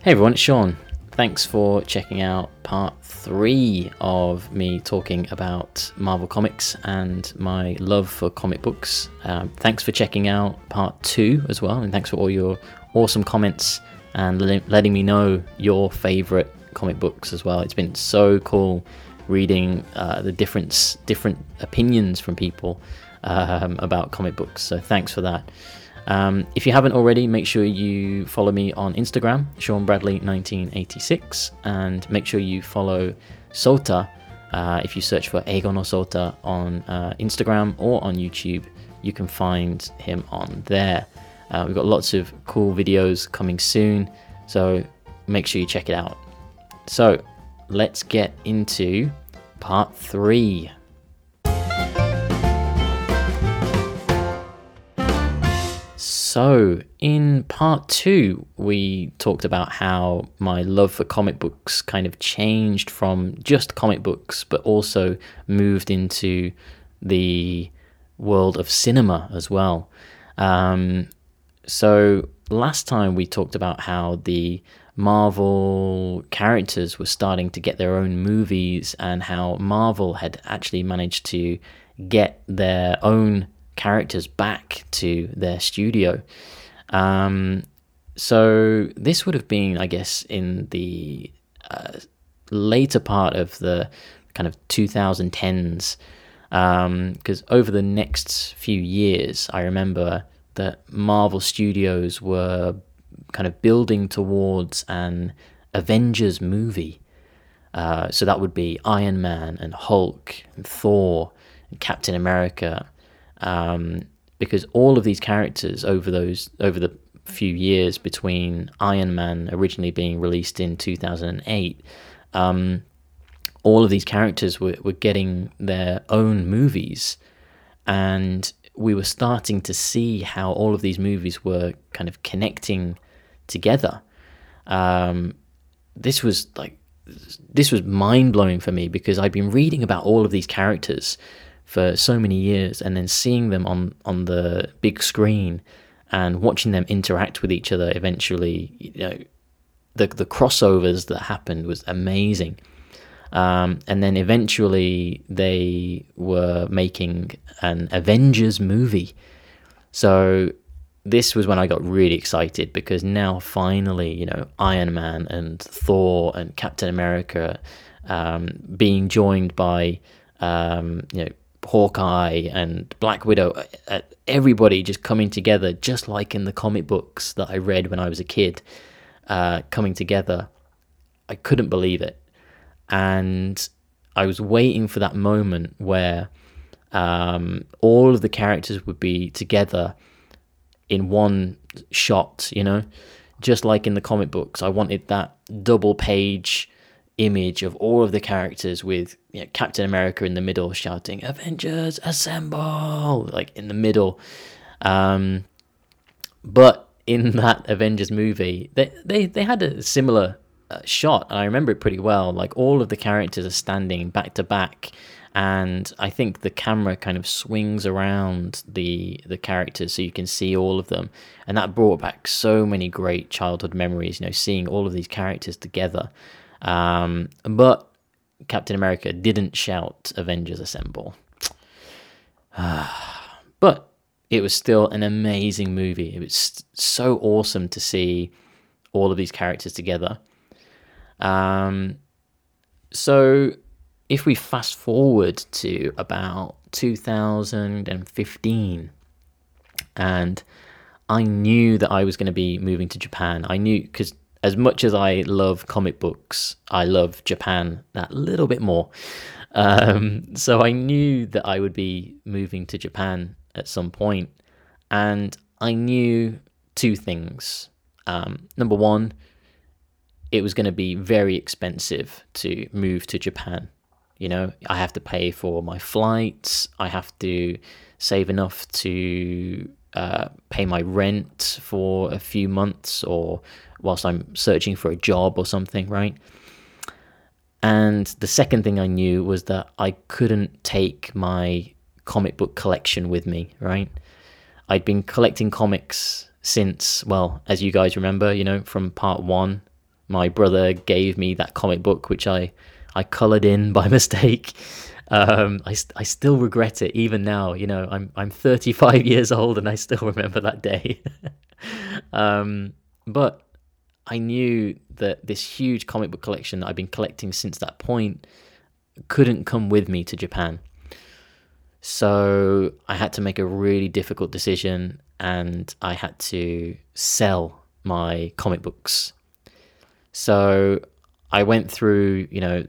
Hey everyone, it's Sean. Thanks for checking out part three of me talking about Marvel Comics and my love for comic books. Um, thanks for checking out part two as well, and thanks for all your awesome comments and letting me know your favorite comic books as well. It's been so cool reading uh, the different different opinions from people um, about comic books. So thanks for that. Um, if you haven't already, make sure you follow me on Instagram, Sean Bradley1986, and make sure you follow Sota. Uh, if you search for Eigo no Sota on uh, Instagram or on YouTube, you can find him on there. Uh, we've got lots of cool videos coming soon, so make sure you check it out. So let's get into part three. So, in part two, we talked about how my love for comic books kind of changed from just comic books, but also moved into the world of cinema as well. Um, so, last time we talked about how the Marvel characters were starting to get their own movies and how Marvel had actually managed to get their own characters back to their studio. Um, so this would have been, I guess, in the uh, later part of the kind of 2010s. Because um, over the next few years, I remember that Marvel Studios were kind of building towards an Avengers movie. Uh, so that would be Iron Man and Hulk and Thor and Captain America um, because all of these characters over those over the few years between Iron Man originally being released in 2008, um, all of these characters were, were getting their own movies, and we were starting to see how all of these movies were kind of connecting together. Um, this was like this was mind blowing for me because I'd been reading about all of these characters for so many years and then seeing them on on the big screen and watching them interact with each other eventually you know the the crossovers that happened was amazing. Um, and then eventually they were making an Avengers movie. So this was when I got really excited because now finally you know Iron Man and Thor and Captain America um, being joined by um, you know Hawkeye and Black Widow, uh, uh, everybody just coming together, just like in the comic books that I read when I was a kid, uh, coming together. I couldn't believe it. And I was waiting for that moment where um, all of the characters would be together in one shot, you know, just like in the comic books. I wanted that double page image of all of the characters with you know, Captain America in the middle shouting "Avengers Assemble!" like in the middle. Um, but in that Avengers movie, they they they had a similar uh, shot, and I remember it pretty well. Like all of the characters are standing back to back, and I think the camera kind of swings around the the characters so you can see all of them, and that brought back so many great childhood memories. You know, seeing all of these characters together. Um, but Captain America didn't shout Avengers Assemble. but it was still an amazing movie. It was so awesome to see all of these characters together. Um, so if we fast forward to about 2015, and I knew that I was going to be moving to Japan. I knew because as much as I love comic books, I love Japan that little bit more. Um, so I knew that I would be moving to Japan at some point, and I knew two things. Um, number one, it was going to be very expensive to move to Japan. You know, I have to pay for my flights. I have to save enough to uh, pay my rent for a few months or whilst I'm searching for a job or something, right? And the second thing I knew was that I couldn't take my comic book collection with me, right? I'd been collecting comics since, well, as you guys remember, you know, from part one my brother gave me that comic book, which I I colored in by mistake. Um, I, I still regret it even now. You know, I'm I'm 35 years old and I still remember that day. um, but I knew that this huge comic book collection that I've been collecting since that point couldn't come with me to Japan. So I had to make a really difficult decision and I had to sell my comic books. So I went through, you know,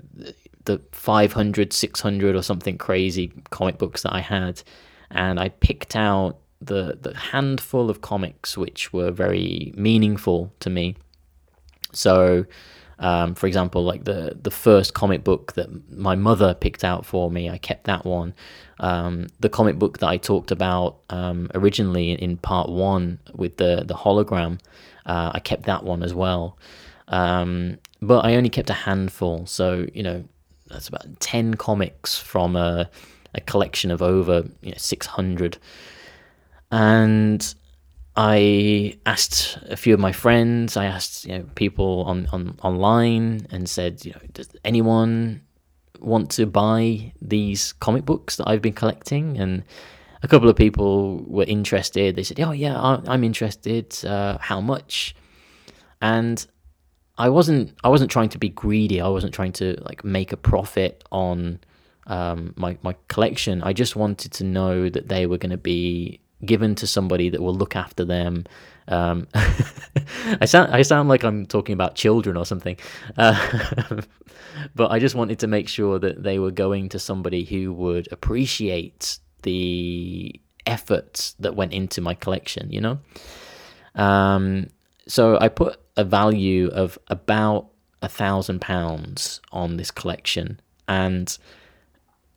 the 500, 600 or something crazy comic books that I had and I picked out the the handful of comics which were very meaningful to me. So um, for example, like the the first comic book that my mother picked out for me, I kept that one. Um, the comic book that I talked about um, originally in, part one with the the hologram, uh, I kept that one as well. Um, but I only kept a handful, so you know that's about ten comics from a a collection of over you know, six hundred, and I asked a few of my friends, I asked you know people on, on online and said, you know, does anyone want to buy these comic books that I've been collecting? And a couple of people were interested. They said, "Oh yeah, I'm interested. Uh, how much?" And I wasn't I wasn't trying to be greedy. I wasn't trying to like make a profit on um, my my collection. I just wanted to know that they were going to be given to somebody that will look after them. Um, I sound I sound like I'm talking about children or something, uh, but I just wanted to make sure that they were going to somebody who would appreciate the effort that went into my collection. You know, um, so I put a value of about a thousand pounds on this collection, and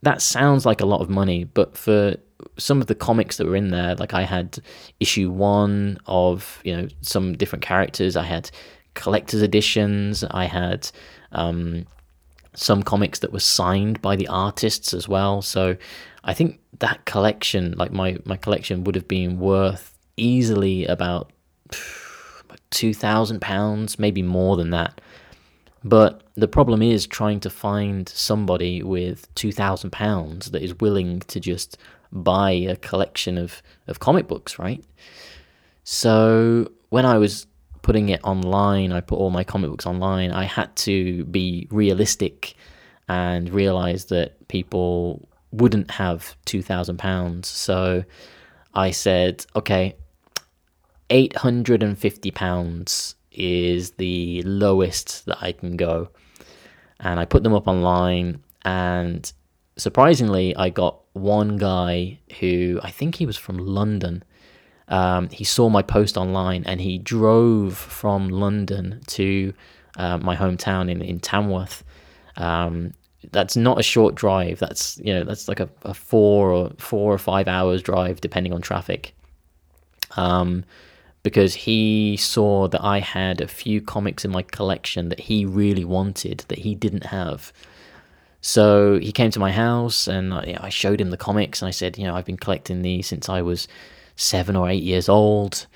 that sounds like a lot of money, but for some of the comics that were in there, like I had issue one of you know some different characters. I had collector's editions. I had um, some comics that were signed by the artists as well. So I think that collection, like my my collection, would have been worth easily about two thousand pounds, maybe more than that. But the problem is trying to find somebody with two thousand pounds that is willing to just buy a collection of, of comic books, right? So when I was putting it online, I put all my comic books online, I had to be realistic and realize that people wouldn't have £2,000. So I said, okay, £850 is the lowest that I can go. And I put them up online, and surprisingly, I got one guy who I think he was from London. Um, he saw my post online and he drove from London to uh, my hometown in, in Tamworth. Um, that's not a short drive. That's you know that's like a, a, four or four or five hours drive depending on traffic. Um, because he saw that I had a few comics in my collection that he really wanted that he didn't have. So he came to my house and I, I showed him the comics and I said, you know, I've been collecting these since I was seven or eight years old.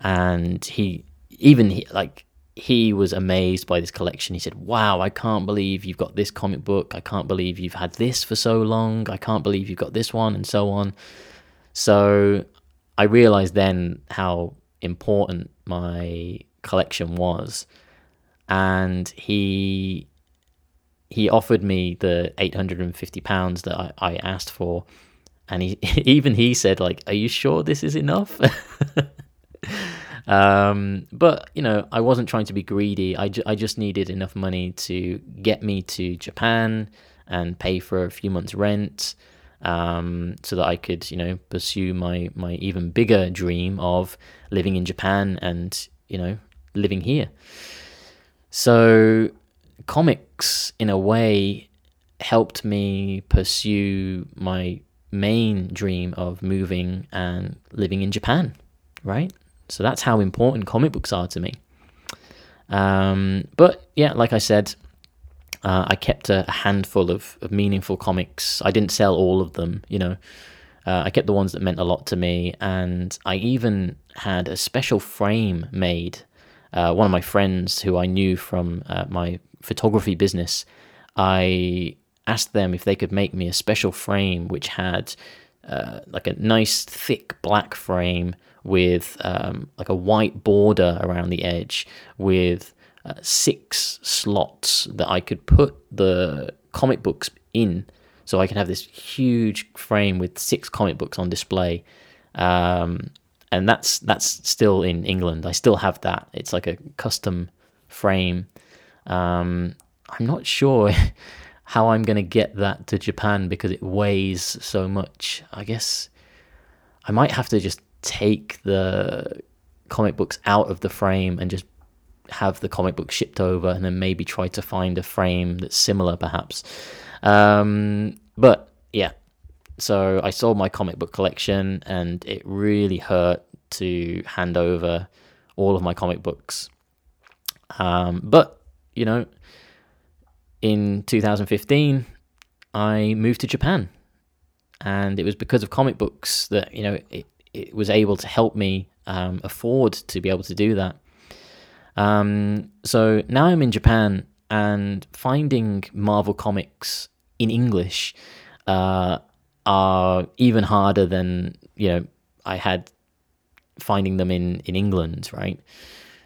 And he, even he, like, he was amazed by this collection. He said, Wow, I can't believe you've got this comic book. I can't believe you've had this for so long. I can't believe you've got this one, and so on. So I realized then how important my collection was. And he he offered me the 850 pounds that I, I asked for and he even he said like are you sure this is enough? Um, but you know i wasn't trying to be greedy. I, ju- I just needed enough money to get me to japan and pay for a few months rent um, so that i could you know pursue my my even bigger dream of living in japan and you know living here. So comics, in a way, helped me pursue my main dream of moving and living in Japan, right? So that's how important comic books are to me. Um, but yeah, like I said, uh, I kept a, handful of, of, meaningful comics. I didn't sell all of them, you know. Uh, I kept the ones that meant a lot to me, and I even had a special frame made uh, one of my friends who I knew from uh, my photography business, I asked them if they could make me a special frame which had uh, like a nice thick black frame with um, like a white border around the edge with uh, six slots that I could put the comic books in. So I can have this huge frame with six comic books on display. Um, and that's that's still in England. I still have that. It's like a custom frame. Um, I'm not sure how I'm going to get that to Japan because it weighs so much. I guess I might have to just take the comic books out of the frame and just have the comic book shipped over and then maybe try to find a frame that's similar perhaps. Um, but yeah. So i sold my comic book collection and it really hurt to hand over all of my comic books. Um, but you know in 2015 i moved to japan and it was because of comic books that you know it, it was able to help me um, afford to be able to do that um, so now I'm in Japan and finding Marvel comics in English uh, are even harder than you know I had finding them in in England, right?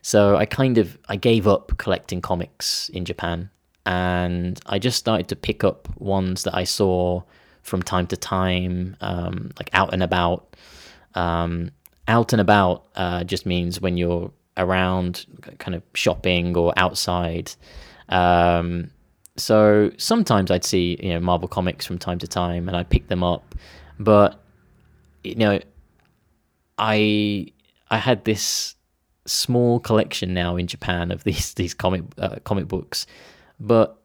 So I kind of I gave up collecting comics in Japan and I just started to pick up ones that I saw from time to time, um, like out and about. Um, out and about uh, just means when you're around kind of shopping or outside. Um, so sometimes I'd see you know Marvel comics from time to time, and I'd pick them up. But you know, I I had this small collection now in Japan of these these comic uh, comic books, but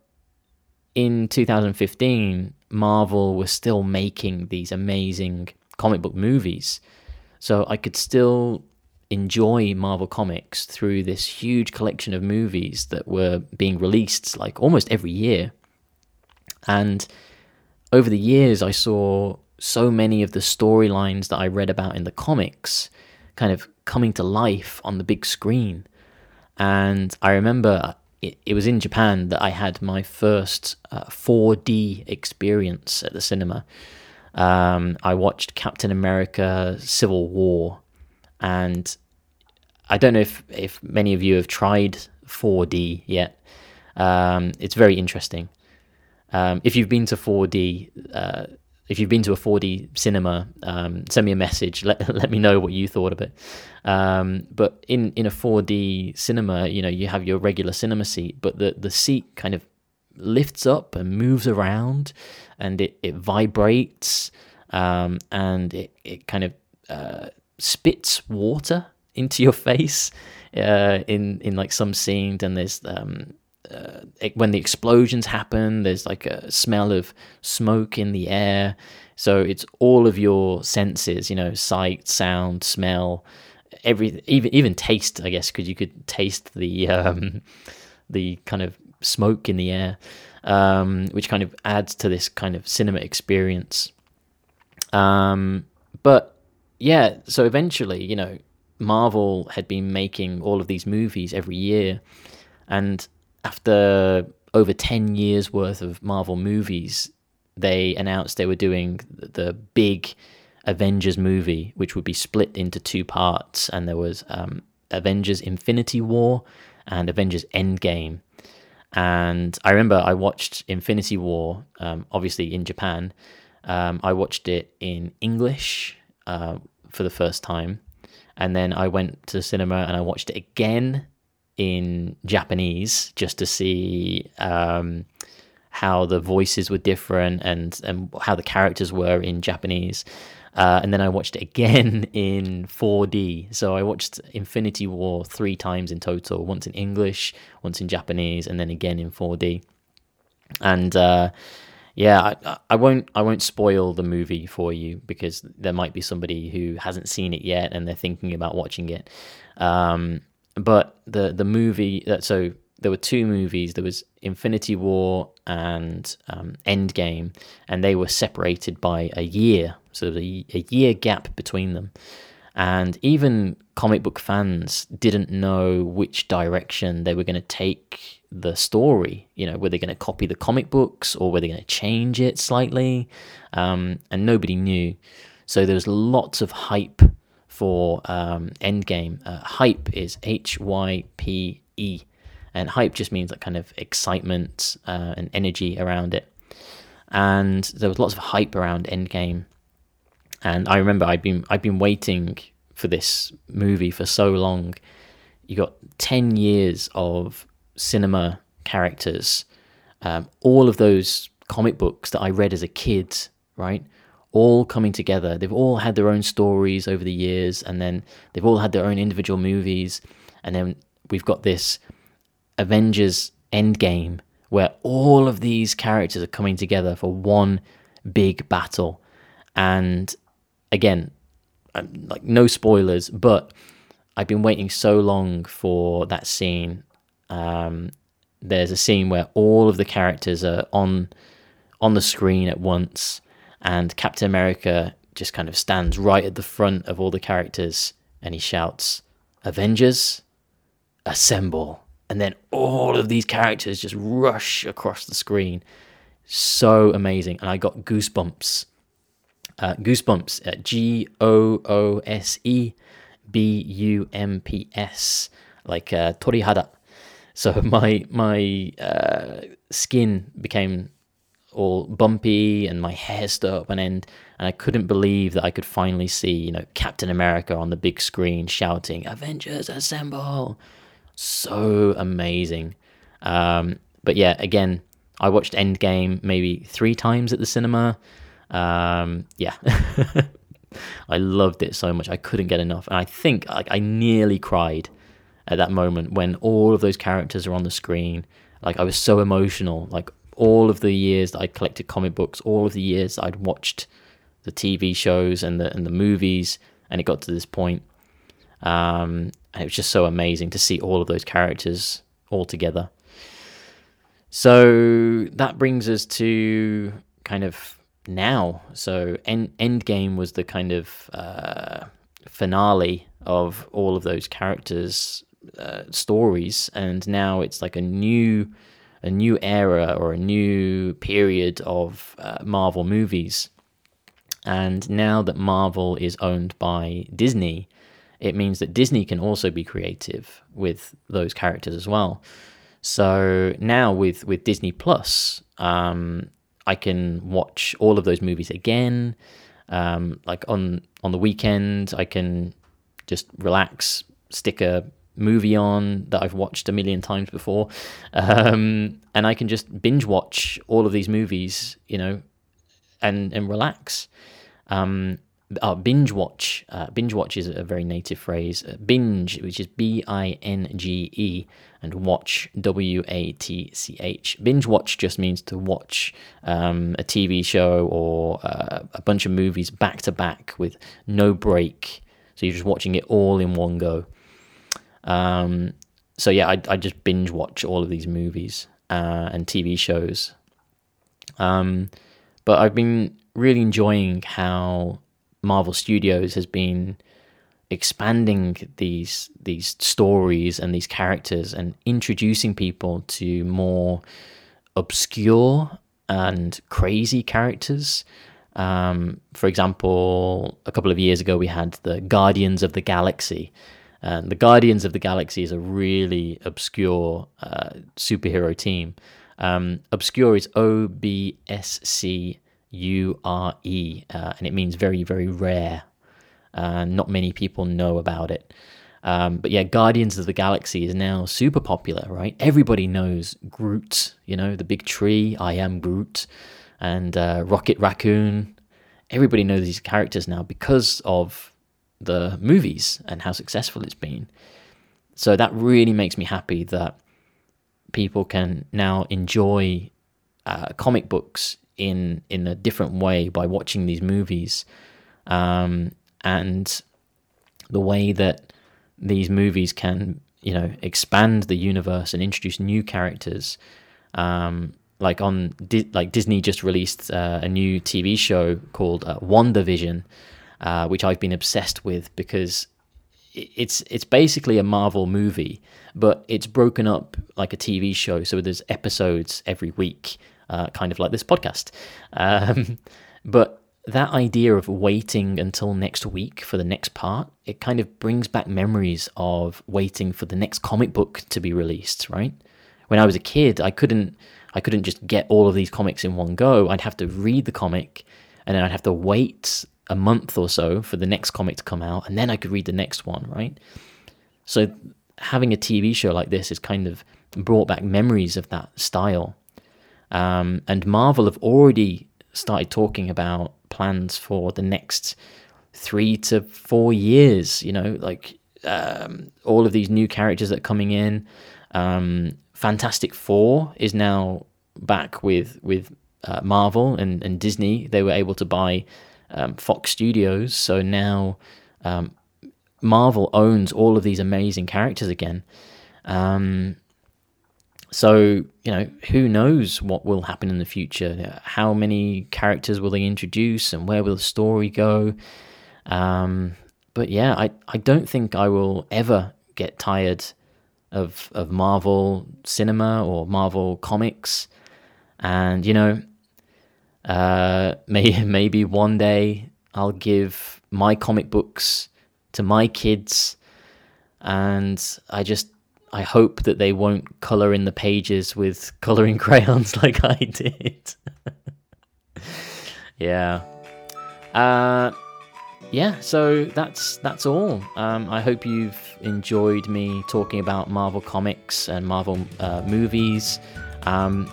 in 2015, Marvel was still making these amazing comic book movies, so I could still enjoy Marvel Comics through this huge collection of movies that were being released like almost every year. And over the years, I saw so many of the storylines that I read about in the comics kind of coming to life on the big screen. And I remember it, it was in Japan that I had my first uh, 4D experience at the cinema. Um, I watched Captain America Civil War and I don't know if if many of you have tried 4D yet. Um, it's very interesting. Um, if you've been to 4D, uh, if you've been to a 4D cinema, um, send me a message. Let let me know what you thought of it. Um, but in in a 4D cinema, you know, you have your regular cinema seat, but the the seat kind of lifts up and moves around, and it it vibrates, um, and it it kind of uh, spits water into your face uh, in in like some scenes, and there's um, uh, when the explosions happen, there's like a smell of smoke in the air. So it's all of your senses, you know, sight, sound, smell, every even even taste, I guess, because you could taste the um, the kind of smoke in the air, um, which kind of adds to this kind of cinema experience. Um, but yeah, so eventually, you know, Marvel had been making all of these movies every year, and after over ten years worth of Marvel movies, they announced they were doing the big Avengers movie, which would be split into two parts, and there was um, Avengers Infinity War and Avengers Endgame. And I remember I watched Infinity War, um, obviously in Japan. Um, I watched it in English uh, for the first time, and then I went to the cinema and I watched it again in Japanese just to see um, how the voices were different and and how the characters were in Japanese. Uh, and then I watched it again in 4D. So I watched Infinity War three times in total: once in English, once in Japanese, and then again in 4D. And uh, yeah, I, I won't I won't spoil the movie for you because there might be somebody who hasn't seen it yet and they're thinking about watching it. Um, but the the movie that uh, so there were two movies. There was Infinity War and um, Endgame, and they were separated by a year, so a, a year gap between them. and even comic book fans didn't know which direction they were going to take the story. You know, were they going to copy the comic books or were they going to change it slightly? Um, and nobody knew. So there was lots of hype for um, Endgame. Uh, hype is H Y P E, and hype just means that kind of excitement uh, and energy around it. And there was lots of hype around Endgame. And I remember I'd been I'd been waiting for this movie for so long. You got ten years of cinema characters, um, all of those comic books that I read as a kid, right? All coming together. They've all had their own stories over the years, and then they've all had their own individual movies. And then we've got this Avengers Endgame where all of these characters are coming together for one big battle. And again, like no spoilers, but I've been waiting so long for that scene um, there's a scene where all of the characters are on on the screen at once, and Captain America just kind of stands right at the front of all the characters, and he shouts, "Avengers, assemble!" And then all of these characters just rush across the screen. So amazing, and I got goosebumps. Uh, goosebumps at G O O S E B U M P S, like uh, torihada so my my uh, skin became all bumpy and my hair stood up on end, and I couldn't believe that I could finally see you know Captain America on the big screen shouting "Avengers Assemble!" So amazing. Um, but yeah, again, I watched Endgame maybe three times at the cinema. Um, yeah. I loved it so much. I couldn't get enough. And I think like, I nearly cried at that moment when all of those characters are on the screen. Like I was so emotional. Like all of the years that I'd collected comic books, all of the years I'd watched the TV shows and the and the movies, and it got to this point. Um, and it was just so amazing to see all of those characters all together. So that brings us to kind of now. So End Endgame was the kind of uh, finale of all of those characters uh, stories, and now it's like a new a new era or a new period of uh, Marvel movies. And now that Marvel is owned by Disney, it means that Disney can also be creative with those characters as well. So now with with Disney Plus, um, I can watch all of those movies again. Um, like on on the weekend, I can just relax, stick a movie on that I've watched a million times before, um, and I can just binge watch all of these movies, you know, and and relax. Um, uh, binge watch. Uh, binge watch is a very native phrase. Uh, binge, which is B I N G E, and watch W A T C H. Binge watch just means to watch um, a TV show or uh, a bunch of movies back to back with no break. So you're just watching it all in one go. Um, so yeah, I, I just binge watch all of these movies uh, and TV shows. Um, but I've been really enjoying how Marvel Studios has been expanding these these stories and these characters and introducing people to more obscure and crazy characters. Um, for example, a couple of years ago, we had the Guardians of the Galaxy, and the Guardians of the Galaxy is a really obscure uh, superhero team. Um, obscure is O B S C U R E, uh, and it means very, very rare. Uh, not many people know about it. Um, but yeah, Guardians of the Galaxy is now super popular, right? Everybody knows Groot, you know, the big tree, I am Groot, and uh, Rocket Raccoon. Everybody knows these characters now because of the movies and how successful it's been. So that really makes me happy that people can now enjoy uh, comic books in in a different way by watching these movies, um, and the way that these movies can you know expand the universe and introduce new characters. Um, like on like Disney just released uh, a new TV show called uh, WandaVision, uh, which I've been obsessed with because it's it's basically a Marvel movie, but it's broken up like a TV show. So there's episodes every week, uh, kind of like this podcast. Um, but that idea of waiting until next week for the next part, it kind of brings back memories of waiting for the next comic book to be released, right? When I was a kid, I couldn't I couldn't just get all of these comics in one go. I'd have to read the comic and then I'd have to wait a month or so for the next comic to come out and then I could read the next one, right? So having a TV show like this has kind of brought back memories of that style. Um, and Marvel have already started talking about plans for the next three to four years. You know, like um, all of these new characters that are coming in. Um, Fantastic Four is now back with with uh, Marvel and, and Disney. They were able to buy um, Fox Studios, so now um, Marvel owns all of these amazing characters again. Um, so, you know, who knows what will happen in the future? How many characters will they introduce and where will the story go? Um, but yeah, I, I don't think I will ever get tired of, of Marvel cinema or Marvel comics. And, you know, uh, may, maybe one day I'll give my comic books to my kids. And I just I hope that they won't color in the pages with coloring crayons like I did. yeah. Uh, yeah, so that's that's all. Um, I hope you've enjoyed me talking about Marvel comics and Marvel uh, movies. Um,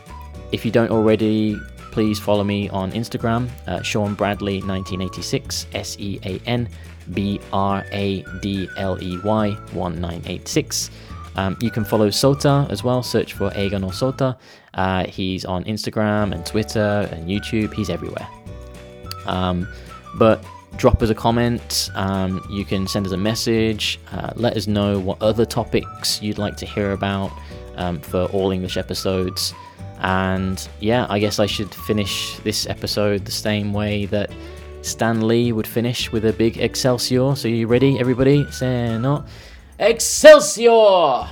if you don't already, please follow me on Instagram, uh, Sean Bradley 1986, S E A N B R A D L E Y 1986. Um, you can follow Sota as well. Search for Eigo no Sota. Uh, he's on Instagram and Twitter and YouTube. He's everywhere. Um, but drop us a comment. Um, you can send us a message. Uh, let us know what other topics you'd like to hear about um, for all English episodes. And yeah, I guess I should finish this episode the same way that Stan Lee would finish with a big Excelsior. So, you ready, everybody? Say no. Excelsior!